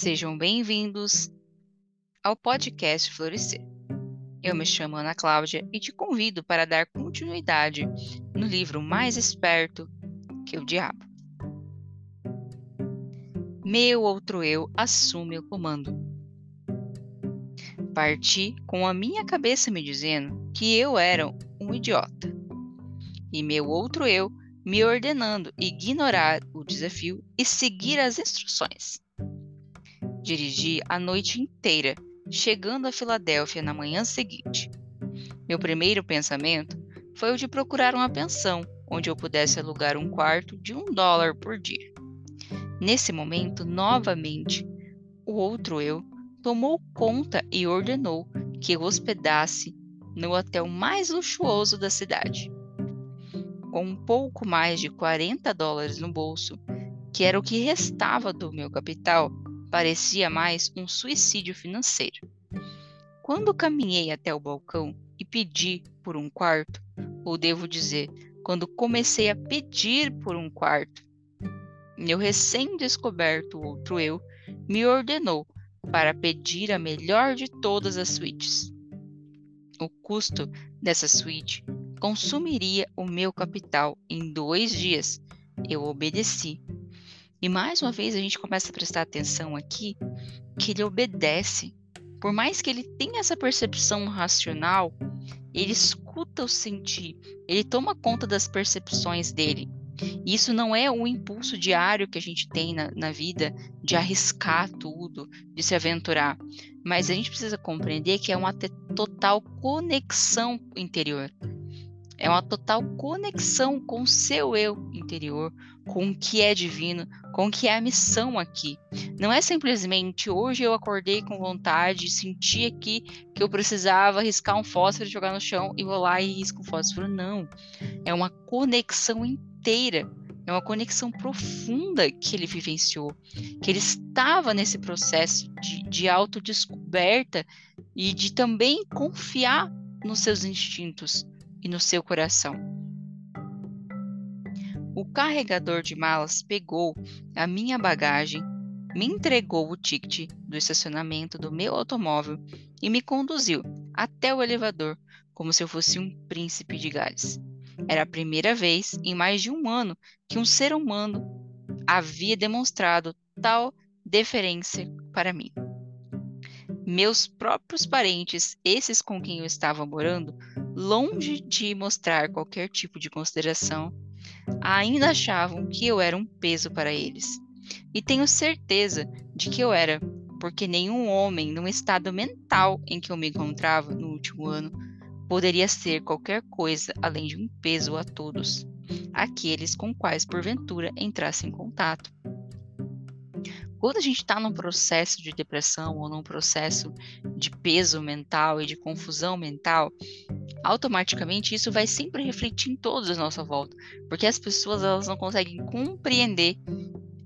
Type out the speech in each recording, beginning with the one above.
Sejam bem-vindos ao podcast Florescer. Eu me chamo Ana Cláudia e te convido para dar continuidade no livro Mais Esperto que o Diabo. Meu outro eu assume o comando. Parti com a minha cabeça me dizendo que eu era um idiota, e meu outro eu me ordenando ignorar o desafio e seguir as instruções. Dirigi a noite inteira, chegando a Filadélfia na manhã seguinte. Meu primeiro pensamento foi o de procurar uma pensão onde eu pudesse alugar um quarto de um dólar por dia. Nesse momento, novamente, o outro eu tomou conta e ordenou que eu hospedasse no hotel mais luxuoso da cidade. Com um pouco mais de 40 dólares no bolso, que era o que restava do meu capital, parecia mais um suicídio financeiro. Quando caminhei até o balcão e pedi por um quarto, ou devo dizer, quando comecei a pedir por um quarto, meu recém-descoberto outro eu me ordenou para pedir a melhor de todas as suítes. O custo dessa suíte consumiria o meu capital em dois dias. Eu obedeci e mais uma vez a gente começa a prestar atenção aqui que ele obedece. Por mais que ele tenha essa percepção racional, ele escuta o sentir, ele toma conta das percepções dele. Isso não é o impulso diário que a gente tem na, na vida de arriscar tudo, de se aventurar. Mas a gente precisa compreender que é uma total conexão interior. É uma total conexão com o seu eu interior, com o que é divino, com o que é a missão aqui. Não é simplesmente hoje eu acordei com vontade, senti aqui que eu precisava riscar um fósforo jogar no chão e vou lá e risco um fósforo. Não. É uma conexão inteira. É uma conexão profunda que ele vivenciou, que ele estava nesse processo de, de autodescoberta e de também confiar nos seus instintos, e no seu coração. O carregador de malas pegou a minha bagagem, me entregou o ticket do estacionamento do meu automóvel e me conduziu até o elevador como se eu fosse um príncipe de Gales. Era a primeira vez em mais de um ano que um ser humano havia demonstrado tal deferência para mim. Meus próprios parentes, esses com quem eu estava morando, longe de mostrar qualquer tipo de consideração, ainda achavam que eu era um peso para eles. E tenho certeza de que eu era, porque nenhum homem, no estado mental em que eu me encontrava no último ano, poderia ser qualquer coisa além de um peso a todos, aqueles com quais porventura entrasse em contato. Quando a gente está num processo de depressão ou num processo de peso mental e de confusão mental, automaticamente isso vai sempre refletir em todos à nossa volta, porque as pessoas elas não conseguem compreender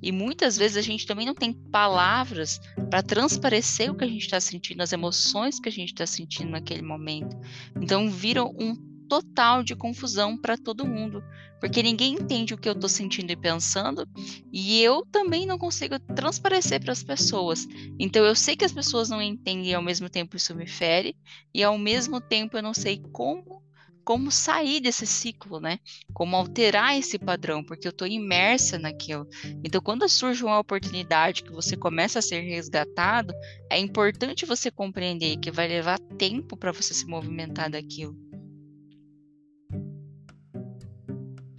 e muitas vezes a gente também não tem palavras para transparecer o que a gente está sentindo, as emoções que a gente está sentindo naquele momento. Então vira um total de confusão para todo mundo, porque ninguém entende o que eu estou sentindo e pensando, e eu também não consigo transparecer para as pessoas. Então eu sei que as pessoas não entendem e ao mesmo tempo isso me fere, e ao mesmo tempo eu não sei como como sair desse ciclo, né? Como alterar esse padrão, porque eu estou imersa naquilo. Então, quando surge uma oportunidade que você começa a ser resgatado, é importante você compreender que vai levar tempo para você se movimentar daquilo.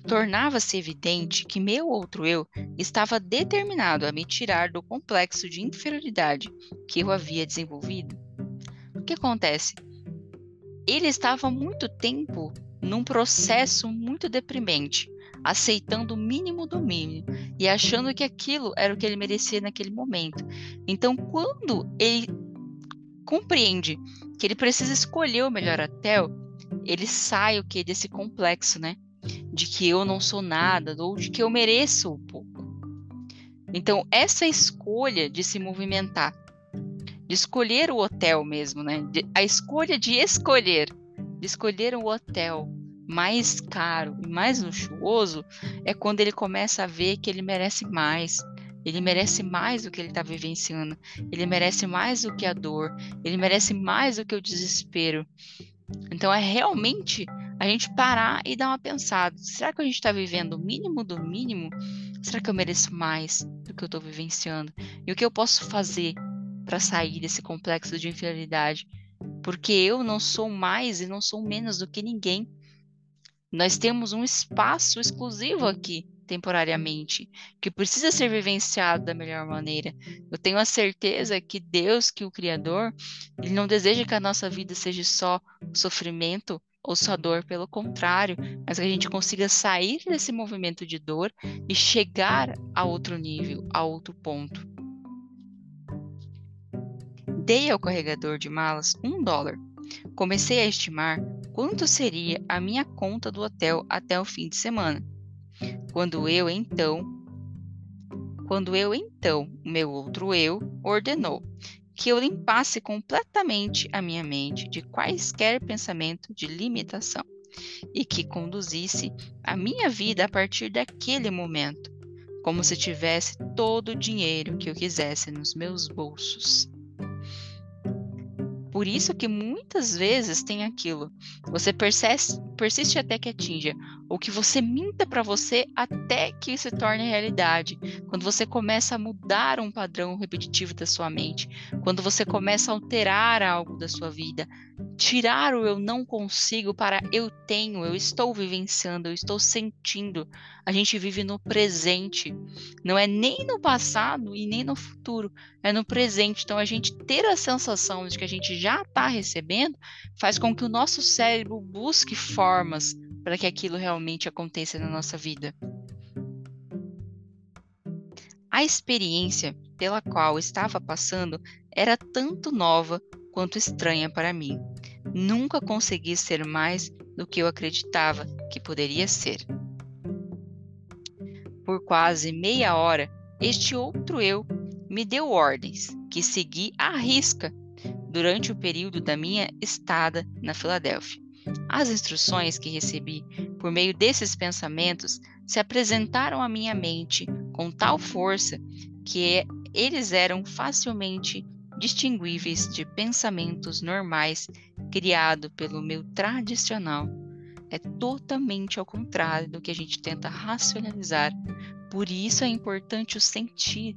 Tornava-se evidente que meu outro eu estava determinado a me tirar do complexo de inferioridade que eu havia desenvolvido. O que acontece? Ele estava muito tempo num processo muito deprimente, aceitando o mínimo do mínimo e achando que aquilo era o que ele merecia naquele momento. Então, quando ele compreende que ele precisa escolher o melhor hotel, ele sai o que desse complexo, né? De que eu não sou nada ou de que eu mereço o pouco. Então, essa escolha de se movimentar, de escolher o hotel mesmo, né? De, a escolha de escolher, de escolher o hotel mais caro e mais luxuoso, é quando ele começa a ver que ele merece mais, Ele merece mais do que ele está vivenciando. Ele merece mais do que a dor. Ele merece mais do que o desespero. Então é realmente a gente parar e dar uma pensada. Será que a gente está vivendo o mínimo do mínimo? Será que eu mereço mais do que eu estou vivenciando? E o que eu posso fazer para sair desse complexo de inferioridade? Porque eu não sou mais e não sou menos do que ninguém. Nós temos um espaço exclusivo aqui temporariamente, que precisa ser vivenciado da melhor maneira. Eu tenho a certeza que Deus, que o Criador, ele não deseja que a nossa vida seja só sofrimento ou só dor, pelo contrário, mas que a gente consiga sair desse movimento de dor e chegar a outro nível, a outro ponto. Dei ao carregador de malas um dólar. Comecei a estimar quanto seria a minha conta do hotel até o fim de semana. Quando eu então, quando eu então, meu outro eu, ordenou que eu limpasse completamente a minha mente de quaisquer pensamento de limitação e que conduzisse a minha vida a partir daquele momento, como se tivesse todo o dinheiro que eu quisesse nos meus bolsos. Por isso que muitas vezes tem aquilo. Você persiste, persiste até que atinja, ou que você minta para você até que se torne realidade. Quando você começa a mudar um padrão repetitivo da sua mente, quando você começa a alterar algo da sua vida, tirar o eu não consigo para eu tenho, eu estou vivenciando, eu estou sentindo. A gente vive no presente, não é nem no passado e nem no futuro, é no presente. Então a gente ter a sensação de que a gente já está recebendo faz com que o nosso cérebro busque formas para que aquilo realmente aconteça na nossa vida. A experiência pela qual estava passando era tanto nova quanto estranha para mim. Nunca consegui ser mais do que eu acreditava que poderia ser. Por quase meia hora, este outro eu me deu ordens que segui à risca durante o período da minha estada na Filadélfia. As instruções que recebi por meio desses pensamentos se apresentaram à minha mente com tal força que eles eram facilmente distinguíveis de pensamentos normais criado pelo meu tradicional. É totalmente ao contrário do que a gente tenta racionalizar. Por isso é importante o sentir.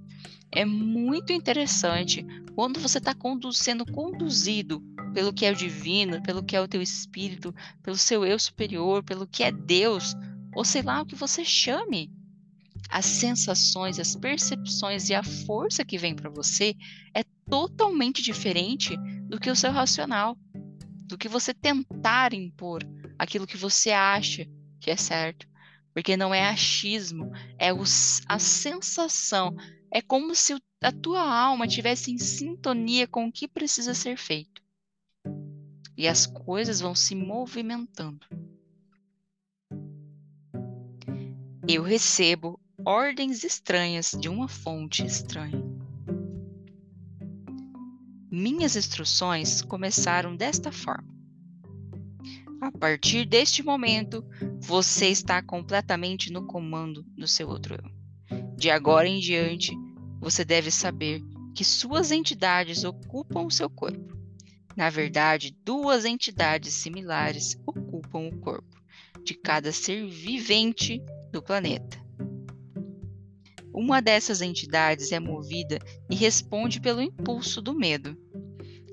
É muito interessante quando você está condu sendo conduzido pelo que é o divino, pelo que é o teu espírito, pelo seu eu superior, pelo que é Deus, ou sei lá o que você chame. As sensações, as percepções e a força que vem para você é totalmente diferente do que o seu racional, do que você tentar impor aquilo que você acha que é certo. Porque não é achismo, é os, a sensação. É como se a tua alma tivesse em sintonia com o que precisa ser feito e as coisas vão se movimentando. Eu recebo ordens estranhas de uma fonte estranha. Minhas instruções começaram desta forma. A partir deste momento, você está completamente no comando do seu outro eu. De agora em diante, você deve saber que suas entidades ocupam o seu corpo na verdade, duas entidades similares ocupam o corpo de cada ser vivente do planeta. Uma dessas entidades é movida e responde pelo impulso do medo.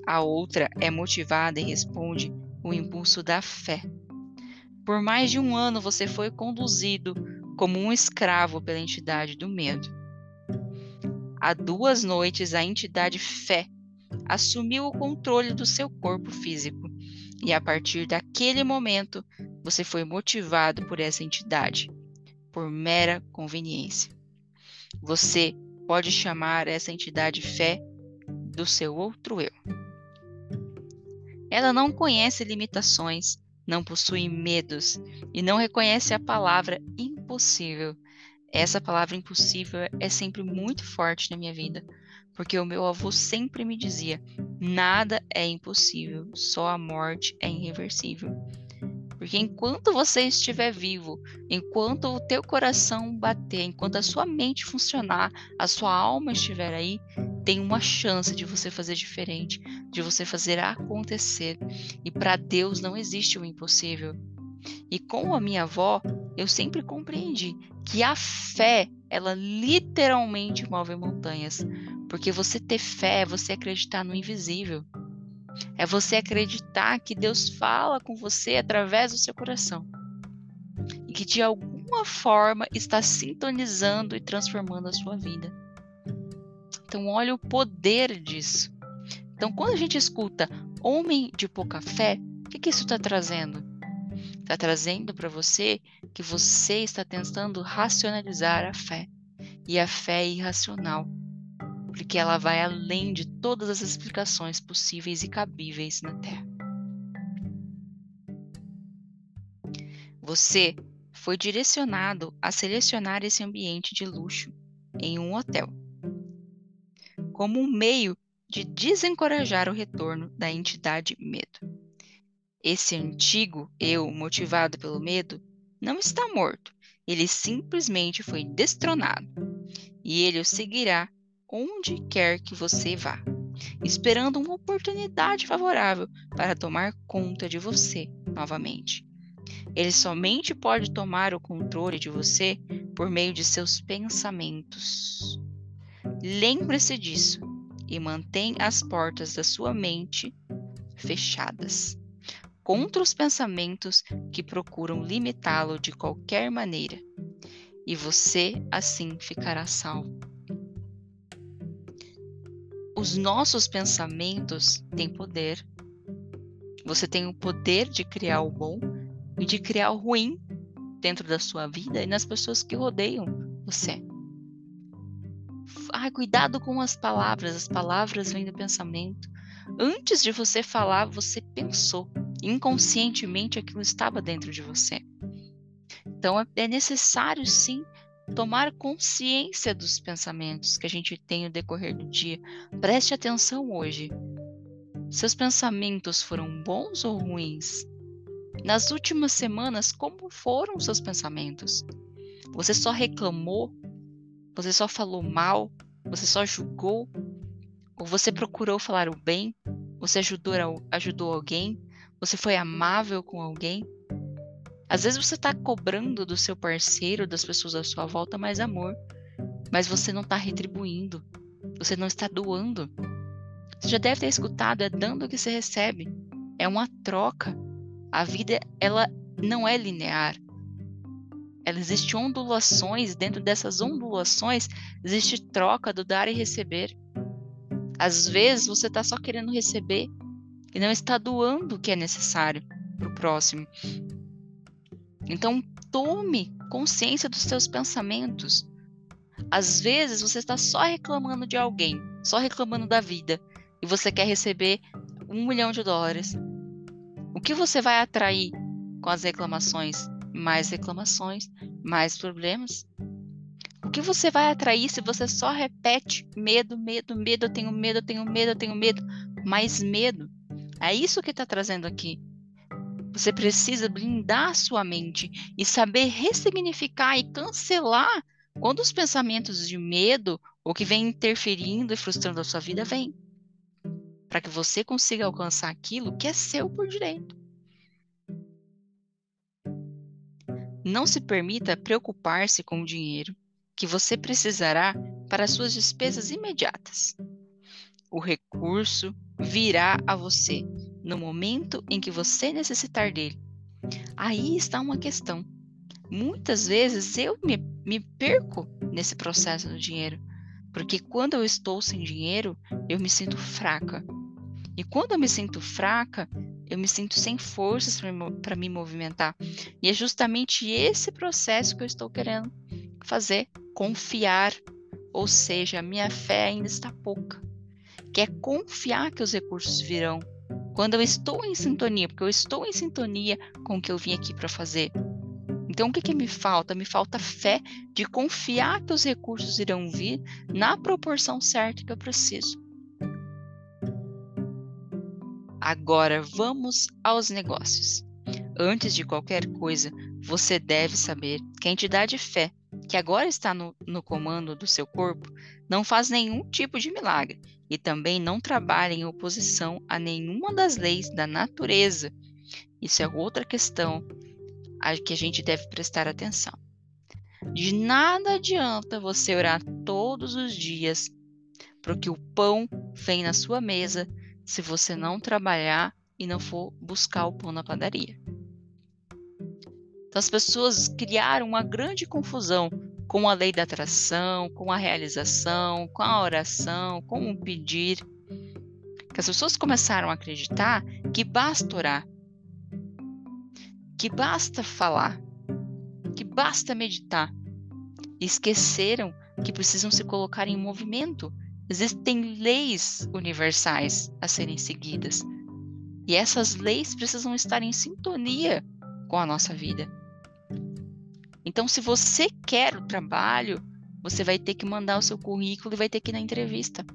A outra é motivada e responde o impulso da fé. Por mais de um ano você foi conduzido como um escravo pela entidade do medo. Há duas noites a entidade fé assumiu o controle do seu corpo físico, e a partir daquele momento você foi motivado por essa entidade, por mera conveniência. Você pode chamar essa entidade fé do seu outro eu. Ela não conhece limitações, não possui medos e não reconhece a palavra impossível. Essa palavra impossível é sempre muito forte na minha vida, porque o meu avô sempre me dizia: nada é impossível, só a morte é irreversível. Porque enquanto você estiver vivo, enquanto o teu coração bater, enquanto a sua mente funcionar, a sua alma estiver aí, tem uma chance de você fazer diferente, de você fazer acontecer. E para Deus não existe o impossível. E com a minha avó, eu sempre compreendi que a fé, ela literalmente move montanhas. Porque você ter fé é você acreditar no invisível. É você acreditar que Deus fala com você através do seu coração. E que de alguma forma está sintonizando e transformando a sua vida. Então, olha o poder disso. Então, quando a gente escuta homem de pouca fé, o que, que isso está trazendo? Está trazendo para você que você está tentando racionalizar a fé. E a fé é irracional porque ela vai além de todas as explicações possíveis e cabíveis na Terra. Você foi direcionado a selecionar esse ambiente de luxo em um hotel, como um meio de desencorajar o retorno da entidade medo. Esse antigo eu, motivado pelo medo, não está morto, ele simplesmente foi destronado, e ele o seguirá onde quer que você vá, esperando uma oportunidade favorável para tomar conta de você novamente. Ele somente pode tomar o controle de você por meio de seus pensamentos. Lembre-se disso e mantenha as portas da sua mente fechadas contra os pensamentos que procuram limitá-lo de qualquer maneira. E você assim ficará salvo os nossos pensamentos têm poder. Você tem o poder de criar o bom e de criar o ruim dentro da sua vida e nas pessoas que rodeiam você. Ah, cuidado com as palavras, as palavras vêm do pensamento. Antes de você falar, você pensou. Inconscientemente aquilo estava dentro de você. Então é, necessário sim tomar consciência dos pensamentos que a gente tem no decorrer do dia. Preste atenção hoje. Seus pensamentos foram bons ou ruins? Nas últimas semanas, como foram seus pensamentos? Você só reclamou? Você só falou mal? Você só julgou? Ou você procurou falar o bem? Você ajudou, ajudou alguém? Você foi amável com alguém? Às vezes você está cobrando do seu parceiro, das pessoas à sua volta, mais amor, mas você não está retribuindo, você não está doando. Você já deve ter escutado, é dando que você recebe, é uma troca. A vida ela não é linear. Ela existe ondulações, dentro dessas ondulações existe troca do dar e receber. Às vezes você está só querendo receber e não está doando o que é necessário para o próximo. Então, tome consciência dos seus pensamentos. Às vezes você está só reclamando de alguém, só reclamando da vida, e você quer receber um milhão de dólares. O que você vai atrair com as reclamações? Mais reclamações, mais problemas. O que você vai atrair se você só repete medo, medo, medo, eu tenho medo, eu tenho medo, eu tenho medo, mais medo? É isso que está trazendo aqui. Você precisa blindar sua mente e saber ressignificar e cancelar quando os pensamentos de medo ou que vem interferindo e frustrando a sua vida vêm. Para que você consiga alcançar aquilo que é seu por direito. Não se permita preocupar-se com o dinheiro que você precisará para suas despesas imediatas. O recurso virá a você no momento em que você necessitar dele. Aí está uma questão. Muitas vezes eu me, me perco nesse processo do dinheiro, porque quando eu estou sem dinheiro, eu me sinto fraca. E quando eu me sinto fraca, eu me sinto sem forças para me movimentar. E é justamente esse processo que eu estou querendo fazer, confiar. Ou seja, a minha fé ainda está pouca. Que é confiar que os recursos virão, quando eu estou em sintonia, porque eu estou em sintonia com o que eu vim aqui para fazer. Então, o que, que me falta? Me falta fé de confiar que os recursos irão vir na proporção certa que eu preciso. Agora, vamos aos negócios. Antes de qualquer coisa, você deve saber que a entidade fé, que agora está no, no comando do seu corpo, não faz nenhum tipo de milagre e também não trabalha em oposição a nenhuma das leis da natureza. Isso é outra questão a que a gente deve prestar atenção. De nada adianta você orar todos os dias para que o pão venha na sua mesa se você não trabalhar e não for buscar o pão na padaria. Então, as pessoas criaram uma grande confusão com a lei da atração, com a realização, com a oração, com o pedir. Que as pessoas começaram a acreditar que basta orar, que basta falar, que basta meditar. E esqueceram que precisam se colocar em movimento. Existem leis universais a serem seguidas. E essas leis precisam estar em sintonia com a nossa vida. Então, se você quer o trabalho, você vai ter que mandar o seu currículo e vai ter que ir na entrevista.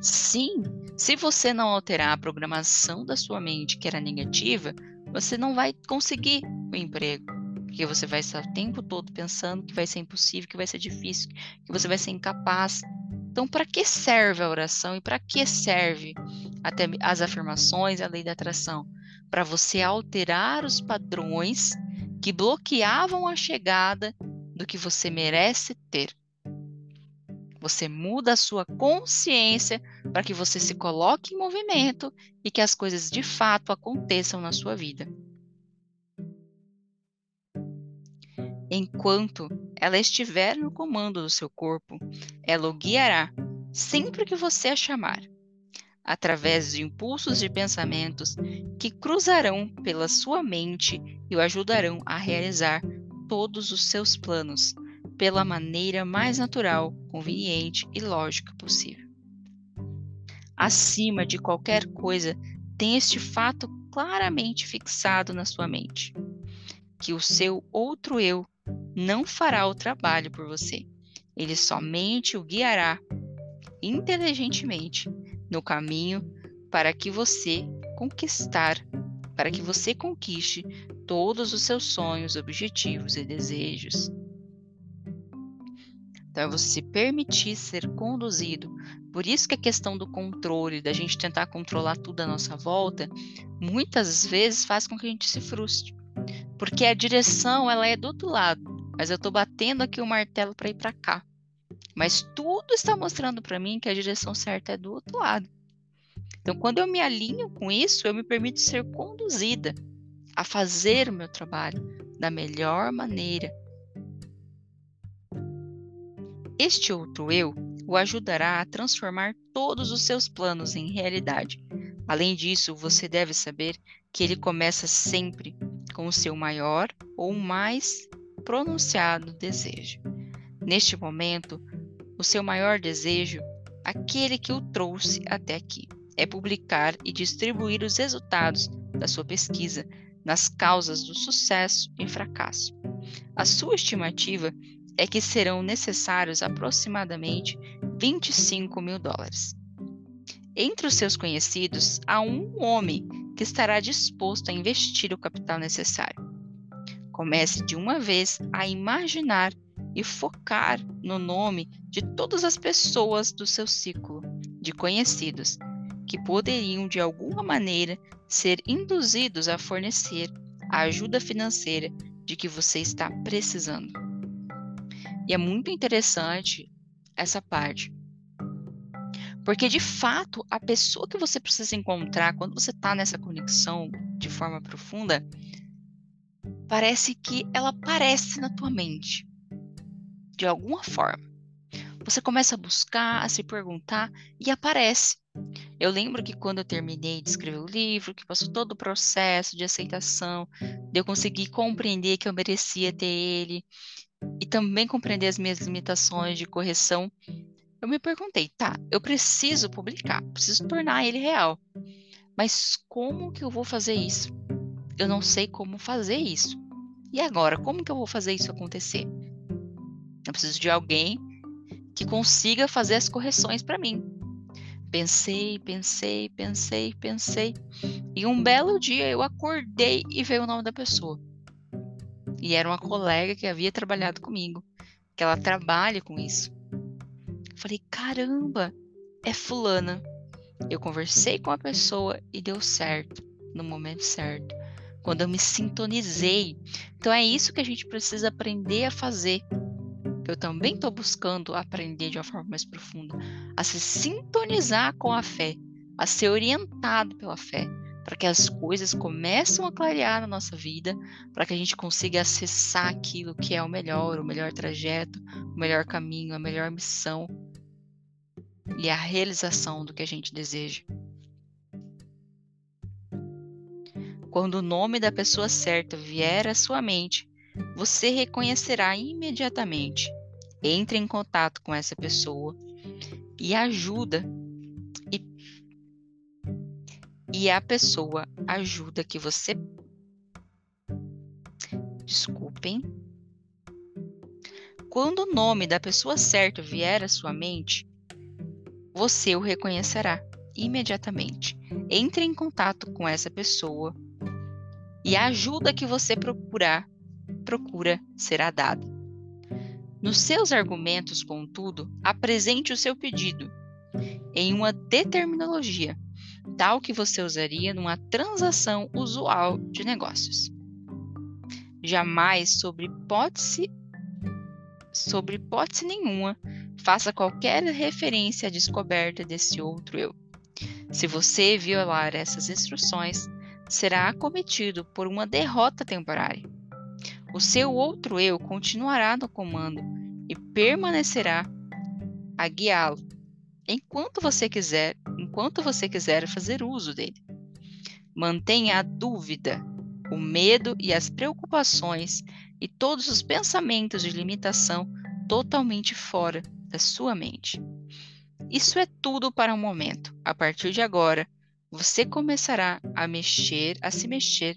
Sim, se você não alterar a programação da sua mente, que era negativa, você não vai conseguir o emprego. Porque você vai estar o tempo todo pensando que vai ser impossível, que vai ser difícil, que você vai ser incapaz. Então, para que serve a oração e para que serve até as afirmações a lei da atração? Para você alterar os padrões que bloqueavam a chegada do que você merece ter. Você muda a sua consciência para que você se coloque em movimento e que as coisas de fato aconteçam na sua vida. Enquanto ela estiver no comando do seu corpo, ela o guiará sempre que você a chamar através de impulsos de pensamentos que cruzarão pela sua mente e o ajudarão a realizar todos os seus planos pela maneira mais natural, conveniente e lógica possível. Acima de qualquer coisa, tem este fato claramente fixado na sua mente: que o seu outro eu não fará o trabalho por você. Ele somente o guiará inteligentemente no caminho para que você conquistar, para que você conquiste todos os seus sonhos, objetivos e desejos. Então, é você se permitir ser conduzido. Por isso que a questão do controle, da gente tentar controlar tudo à nossa volta, muitas vezes faz com que a gente se frustre. Porque a direção, ela é do outro lado, mas eu estou batendo aqui o martelo para ir para cá. Mas tudo está mostrando para mim que a direção certa é do outro lado. Então, quando eu me alinho com isso, eu me permito ser conduzida a fazer o meu trabalho da melhor maneira. Este outro eu o ajudará a transformar todos os seus planos em realidade. Além disso, você deve saber que ele começa sempre com o seu maior ou mais pronunciado desejo. Neste momento, o seu maior desejo, aquele que o trouxe até aqui, é publicar e distribuir os resultados da sua pesquisa nas causas do sucesso e fracasso. A sua estimativa é que serão necessários aproximadamente 25 mil dólares. Entre os seus conhecidos, há um homem que estará disposto a investir o capital necessário. Comece de uma vez a imaginar e focar no nome de todas as pessoas do seu ciclo de conhecidos que poderiam de alguma maneira ser induzidos a fornecer a ajuda financeira de que você está precisando. E é muito interessante essa parte. Porque de fato, a pessoa que você precisa encontrar quando você está nessa conexão de forma profunda, parece que ela aparece na tua mente de alguma forma. Você começa a buscar, a se perguntar e aparece. Eu lembro que quando eu terminei de escrever o livro, que passou todo o processo de aceitação, de eu conseguir compreender que eu merecia ter ele e também compreender as minhas limitações de correção, eu me perguntei, tá, eu preciso publicar, preciso tornar ele real. Mas como que eu vou fazer isso? Eu não sei como fazer isso. E agora, como que eu vou fazer isso acontecer? Eu preciso de alguém que consiga fazer as correções para mim. Pensei, pensei, pensei, pensei. E um belo dia eu acordei e veio o nome da pessoa. E era uma colega que havia trabalhado comigo, que ela trabalha com isso. Falei, caramba, é fulana. Eu conversei com a pessoa e deu certo, no momento certo, quando eu me sintonizei. Então é isso que a gente precisa aprender a fazer. Eu também estou buscando aprender de uma forma mais profunda, a se sintonizar com a fé, a ser orientado pela fé, para que as coisas começam a clarear na nossa vida, para que a gente consiga acessar aquilo que é o melhor, o melhor trajeto, o melhor caminho, a melhor missão e a realização do que a gente deseja. Quando o nome da pessoa certa vier à sua mente, você reconhecerá imediatamente. Entre em contato com essa pessoa e ajuda e, e a pessoa ajuda que você Desculpem. Quando o nome da pessoa certa vier à sua mente, você o reconhecerá imediatamente. Entre em contato com essa pessoa e a ajuda que você procurar, procura será dada. Nos seus argumentos, contudo, apresente o seu pedido em uma determinologia, tal que você usaria numa transação usual de negócios. Jamais, sobre hipótese, sobre hipótese nenhuma, faça qualquer referência à descoberta desse outro eu. Se você violar essas instruções, será acometido por uma derrota temporária. O seu outro eu continuará no comando e permanecerá a guiá-lo enquanto você quiser, enquanto você quiser fazer uso dele. Mantenha a dúvida, o medo e as preocupações e todos os pensamentos de limitação totalmente fora da sua mente. Isso é tudo para o momento. A partir de agora, você começará a mexer, a se mexer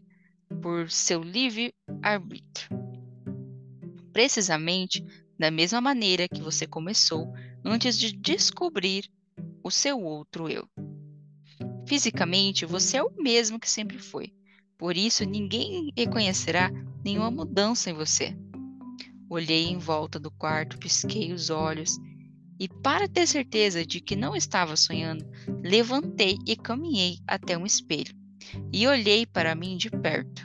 por seu livre arbítrio. Precisamente da mesma maneira que você começou antes de descobrir o seu outro eu. Fisicamente, você é o mesmo que sempre foi. Por isso, ninguém reconhecerá nenhuma mudança em você. Olhei em volta do quarto, pisquei os olhos e, para ter certeza de que não estava sonhando, levantei e caminhei até um espelho e olhei para mim de perto.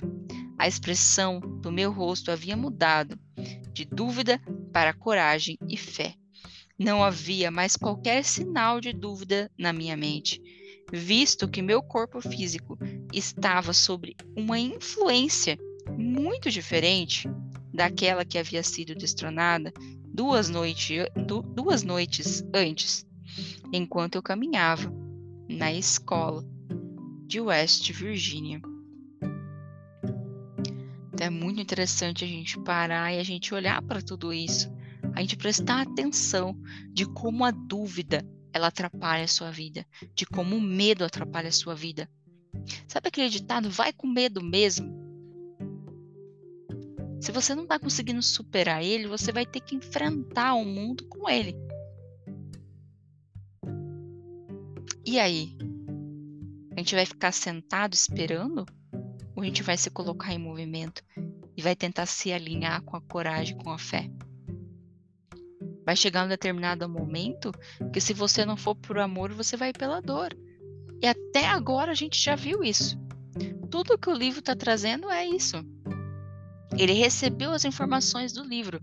A expressão do meu rosto havia mudado de dúvida para coragem e fé. Não havia mais qualquer sinal de dúvida na minha mente, visto que meu corpo físico estava sob uma influência muito diferente daquela que havia sido destronada duas, noite, duas noites antes, enquanto eu caminhava na escola de West Virginia. Então é muito interessante a gente parar e a gente olhar para tudo isso, a gente prestar atenção de como a dúvida ela atrapalha a sua vida, de como o medo atrapalha a sua vida. Sabe aquele ditado, vai com medo mesmo? Se você não está conseguindo superar ele, você vai ter que enfrentar o mundo com ele. E aí? A gente vai ficar sentado esperando? Ou a gente vai se colocar em movimento e vai tentar se alinhar com a coragem, com a fé? Vai chegar um determinado momento que, se você não for por amor, você vai pela dor. E até agora a gente já viu isso. Tudo que o livro está trazendo é isso. Ele recebeu as informações do livro.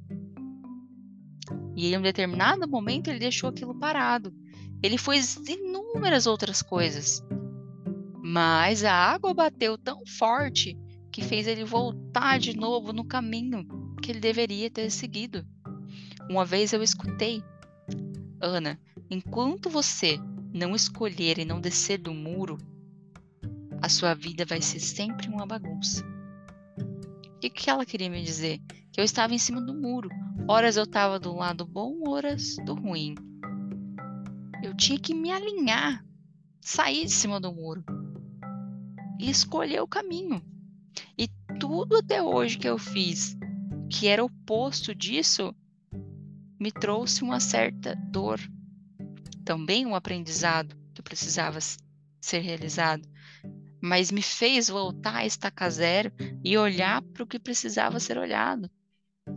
E em um determinado momento ele deixou aquilo parado. Ele fez inúmeras outras coisas. Mas a água bateu tão forte que fez ele voltar de novo no caminho que ele deveria ter seguido. Uma vez eu escutei, Ana, enquanto você não escolher e não descer do muro, a sua vida vai ser sempre uma bagunça. E o que ela queria me dizer? Que eu estava em cima do muro. Horas eu estava do lado bom, horas do ruim. Eu tinha que me alinhar, sair de cima do muro e escolher o caminho. E tudo até hoje que eu fiz, que era oposto disso, me trouxe uma certa dor. Também um aprendizado que precisava ser realizado mas me fez voltar a estacar zero e olhar para o que precisava ser olhado.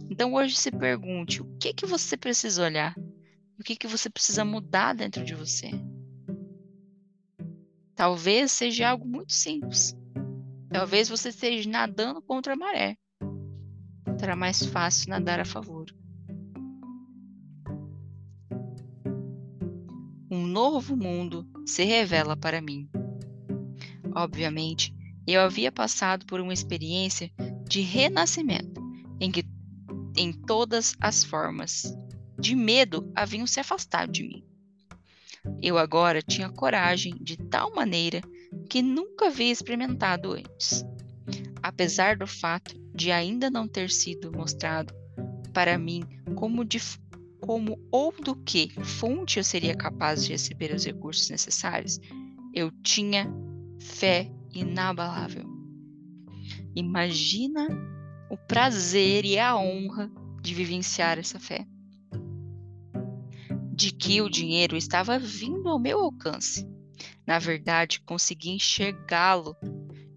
Então hoje se pergunte: o que que você precisa olhar? O que que você precisa mudar dentro de você? Talvez seja algo muito simples. Talvez você esteja nadando contra a maré. Será mais fácil nadar a favor. Um novo mundo se revela para mim. Obviamente, eu havia passado por uma experiência de renascimento em que em todas as formas de medo haviam se afastado de mim. Eu agora tinha coragem de tal maneira que nunca havia experimentado antes. Apesar do fato de ainda não ter sido mostrado para mim como, de, como ou do que fonte eu seria capaz de receber os recursos necessários, eu tinha fé inabalável. Imagina o prazer e a honra de vivenciar essa fé. De que o dinheiro estava vindo ao meu alcance. Na verdade, consegui enxergá-lo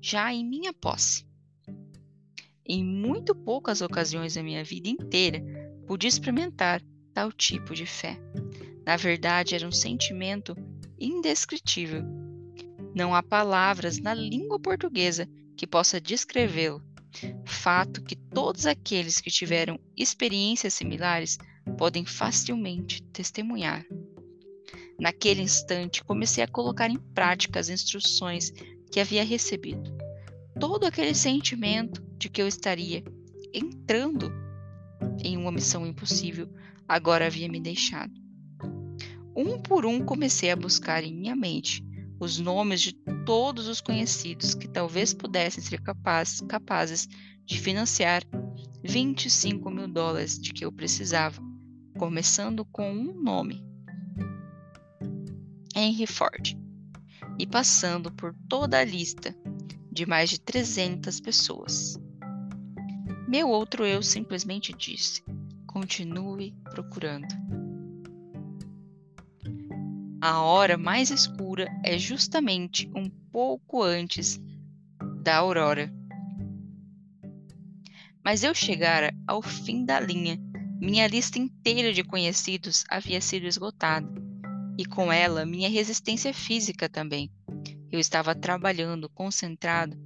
já em minha posse. Em muito poucas ocasiões da minha vida inteira, pude experimentar tal tipo de fé. Na verdade, era um sentimento indescritível. Não há palavras na língua portuguesa que possa descrevê-lo fato que todos aqueles que tiveram experiências similares podem facilmente testemunhar. Naquele instante, comecei a colocar em prática as instruções que havia recebido. Todo aquele sentimento de que eu estaria entrando em uma missão impossível agora havia me deixado. Um por um comecei a buscar em minha mente os nomes de todos os conhecidos que talvez pudessem ser capaz, capazes de financiar 25 mil dólares de que eu precisava, começando com um nome: Henry Ford, e passando por toda a lista de mais de 300 pessoas. Meu outro eu simplesmente disse: continue procurando. A hora mais escura é justamente um pouco antes da aurora. Mas eu chegara ao fim da linha. Minha lista inteira de conhecidos havia sido esgotada, e com ela minha resistência física também. Eu estava trabalhando, concentrado,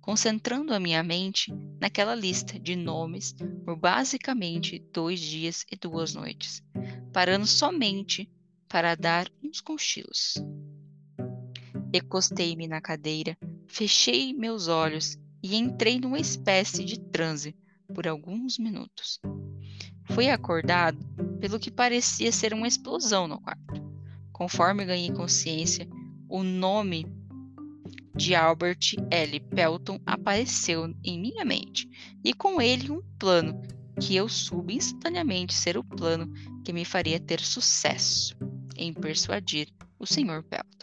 concentrando a minha mente naquela lista de nomes por basicamente dois dias e duas noites, parando somente para dar uns cochilos. Recostei-me na cadeira, fechei meus olhos e entrei numa espécie de transe por alguns minutos. Fui acordado pelo que parecia ser uma explosão no quarto. Conforme ganhei consciência, o nome de Albert L. Pelton apareceu em minha mente, e com ele um plano que eu soube instantaneamente ser o plano que me faria ter sucesso em persuadir o Sr. Pelton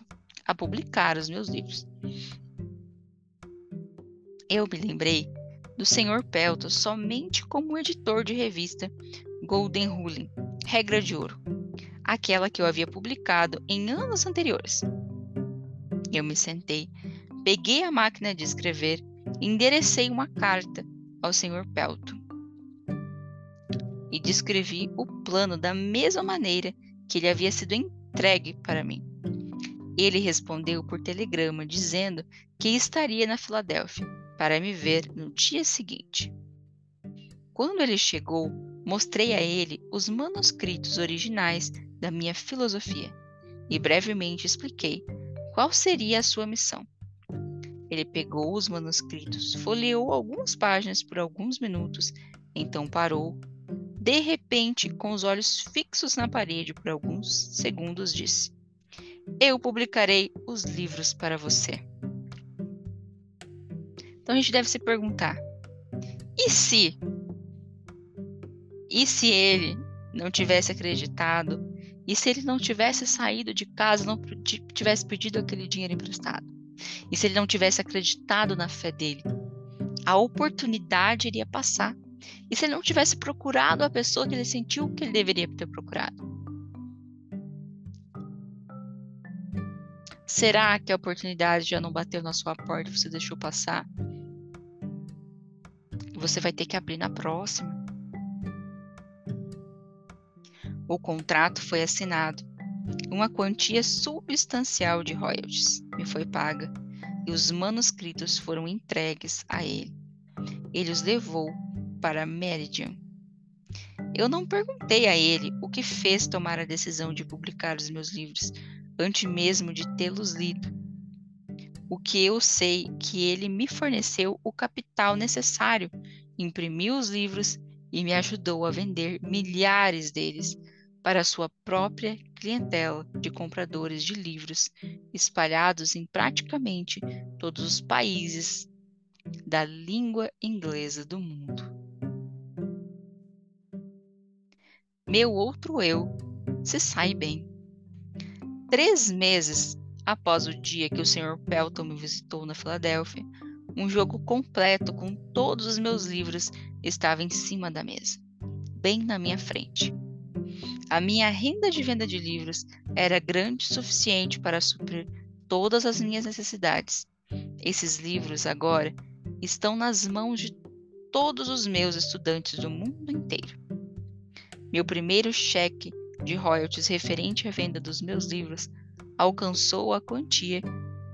a publicar os meus livros. Eu me lembrei do Sr. Pelton somente como editor de revista Golden Rule, Regra de Ouro, aquela que eu havia publicado em anos anteriores. Eu me sentei, peguei a máquina de escrever e enderecei uma carta ao Sr. Pelton. E descrevi o plano da mesma maneira que ele havia sido entregue para mim. Ele respondeu por telegrama dizendo que estaria na Filadélfia para me ver no dia seguinte. Quando ele chegou, mostrei a ele os manuscritos originais da minha filosofia e brevemente expliquei qual seria a sua missão. Ele pegou os manuscritos, folheou algumas páginas por alguns minutos, então parou, de repente, com os olhos fixos na parede por alguns segundos, disse: Eu publicarei os livros para você. Então a gente deve se perguntar: e se? E se ele não tivesse acreditado? E se ele não tivesse saído de casa, não tivesse pedido aquele dinheiro emprestado? E se ele não tivesse acreditado na fé dele? A oportunidade iria passar e se ele não tivesse procurado a pessoa que ele sentiu que ele deveria ter procurado? Será que a oportunidade já não bateu na sua porta e você deixou passar? Você vai ter que abrir na próxima. O contrato foi assinado. Uma quantia substancial de royalties me foi paga e os manuscritos foram entregues a ele. Ele os levou para Meridian. Eu não perguntei a ele o que fez tomar a decisão de publicar os meus livros antes mesmo de tê-los lido. O que eu sei que ele me forneceu o capital necessário, imprimiu os livros e me ajudou a vender milhares deles para sua própria clientela de compradores de livros espalhados em praticamente todos os países da língua inglesa do mundo. Meu outro eu se sai bem. Três meses após o dia que o Sr. Pelton me visitou na Filadélfia, um jogo completo com todos os meus livros estava em cima da mesa, bem na minha frente. A minha renda de venda de livros era grande o suficiente para suprir todas as minhas necessidades. Esses livros agora estão nas mãos de todos os meus estudantes do mundo inteiro. Meu primeiro cheque de royalties referente à venda dos meus livros alcançou a quantia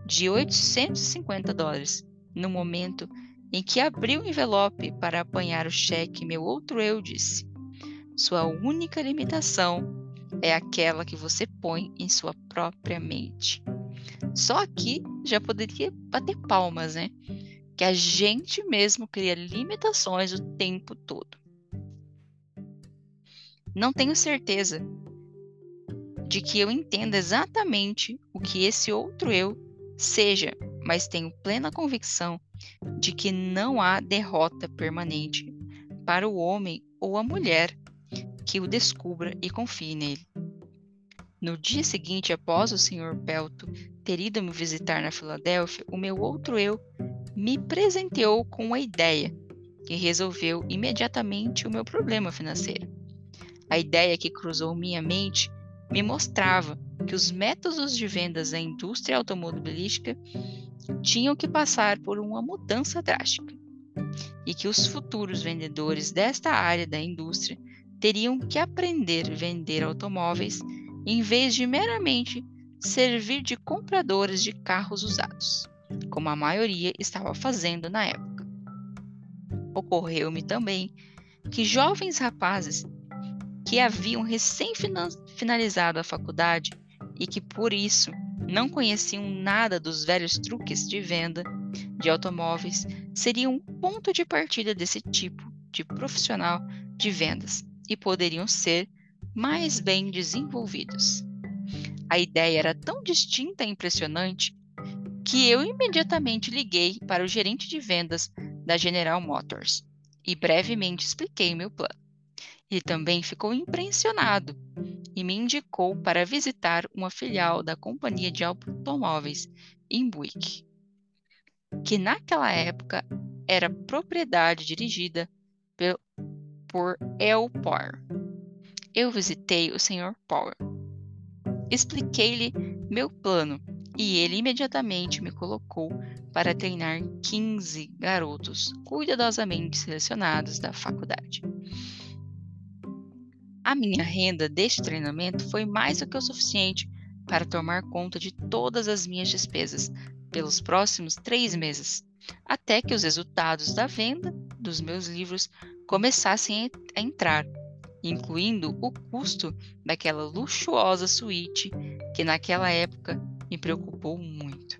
de 850 dólares. No momento em que abri o envelope para apanhar o cheque, meu outro eu disse: Sua única limitação é aquela que você põe em sua própria mente. Só aqui já poderia bater palmas, né? Que a gente mesmo cria limitações o tempo todo. Não tenho certeza de que eu entenda exatamente o que esse outro eu seja, mas tenho plena convicção de que não há derrota permanente para o homem ou a mulher que o descubra e confie nele. No dia seguinte, após o Sr. Pelto ter ido me visitar na Filadélfia, o meu outro eu me presenteou com uma ideia que resolveu imediatamente o meu problema financeiro. A ideia que cruzou minha mente me mostrava que os métodos de vendas da indústria automobilística tinham que passar por uma mudança drástica e que os futuros vendedores desta área da indústria teriam que aprender a vender automóveis em vez de meramente servir de compradores de carros usados, como a maioria estava fazendo na época. Ocorreu-me também que jovens rapazes que haviam recém-finalizado a faculdade e que, por isso, não conheciam nada dos velhos truques de venda de automóveis, seriam um ponto de partida desse tipo de profissional de vendas e poderiam ser mais bem desenvolvidos. A ideia era tão distinta e impressionante que eu imediatamente liguei para o gerente de vendas da General Motors e brevemente expliquei meu plano. Ele também ficou impressionado e me indicou para visitar uma filial da companhia de automóveis em Buick, que naquela época era propriedade dirigida por El Power. Eu visitei o Sr. Power. Expliquei-lhe meu plano e ele imediatamente me colocou para treinar 15 garotos cuidadosamente selecionados da faculdade. A minha renda deste treinamento foi mais do que o suficiente para tomar conta de todas as minhas despesas pelos próximos três meses, até que os resultados da venda dos meus livros começassem a entrar, incluindo o custo daquela luxuosa suíte que naquela época me preocupou muito.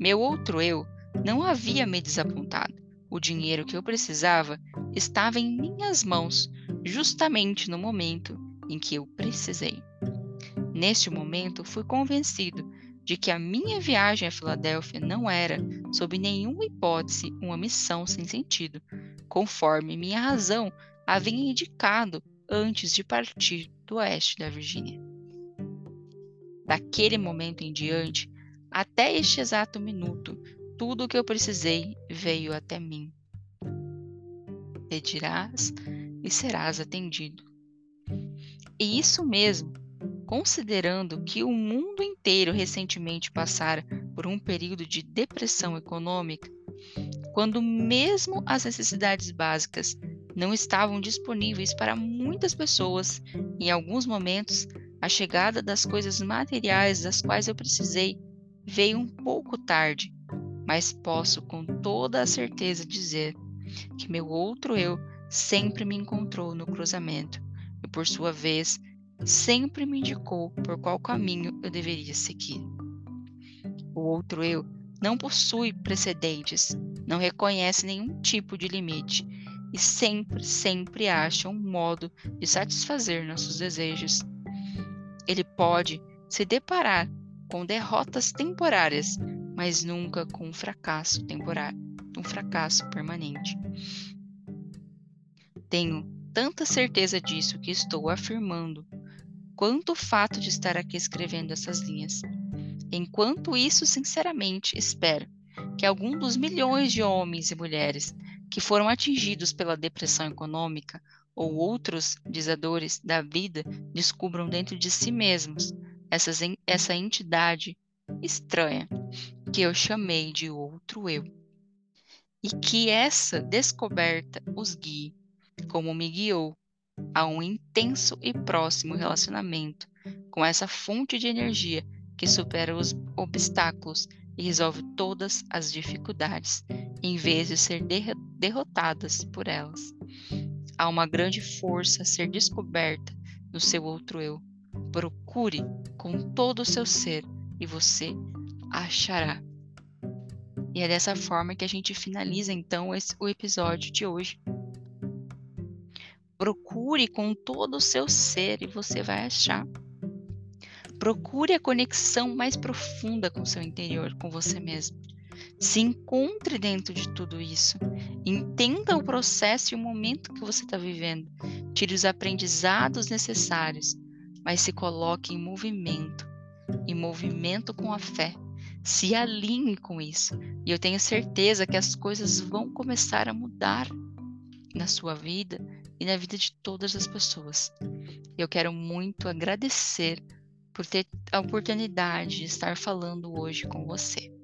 Meu outro eu não havia me desapontado. O dinheiro que eu precisava estava em minhas mãos justamente no momento em que eu precisei. Neste momento, fui convencido de que a minha viagem à Filadélfia não era, sob nenhuma hipótese, uma missão sem sentido, conforme minha razão havia indicado antes de partir do oeste da Virgínia. Daquele momento em diante, até este exato minuto, tudo o que eu precisei veio até mim. Pedirás e serás atendido. E isso mesmo Considerando que o mundo inteiro recentemente passara por um período de depressão econômica, quando mesmo as necessidades básicas não estavam disponíveis para muitas pessoas, em alguns momentos, a chegada das coisas materiais das quais eu precisei veio um pouco tarde, mas posso com toda a certeza dizer que meu outro eu sempre me encontrou no cruzamento e, por sua vez, sempre me indicou por qual caminho eu deveria seguir. O outro eu não possui precedentes, não reconhece nenhum tipo de limite e sempre, sempre acha um modo de satisfazer nossos desejos. Ele pode se deparar com derrotas temporárias, mas nunca com um fracasso temporário, um fracasso permanente. Tenho tanta certeza disso que estou afirmando, quanto o fato de estar aqui escrevendo essas linhas. Enquanto isso, sinceramente, espero que algum dos milhões de homens e mulheres que foram atingidos pela depressão econômica ou outros desadores da vida descubram dentro de si mesmos essas, essa entidade estranha que eu chamei de outro eu. E que essa descoberta os guie, como me guiou, a um intenso e próximo relacionamento com essa fonte de energia que supera os obstáculos e resolve todas as dificuldades, em vez de ser derrotadas por elas. Há uma grande força a ser descoberta no seu outro eu. Procure com todo o seu ser e você achará. E é dessa forma que a gente finaliza então esse, o episódio de hoje. Procure com todo o seu ser e você vai achar. Procure a conexão mais profunda com seu interior, com você mesmo. Se encontre dentro de tudo isso. Entenda o processo e o momento que você está vivendo. Tire os aprendizados necessários, mas se coloque em movimento em movimento com a fé. Se alinhe com isso. E eu tenho certeza que as coisas vão começar a mudar na sua vida e na vida de todas as pessoas. Eu quero muito agradecer por ter a oportunidade de estar falando hoje com você.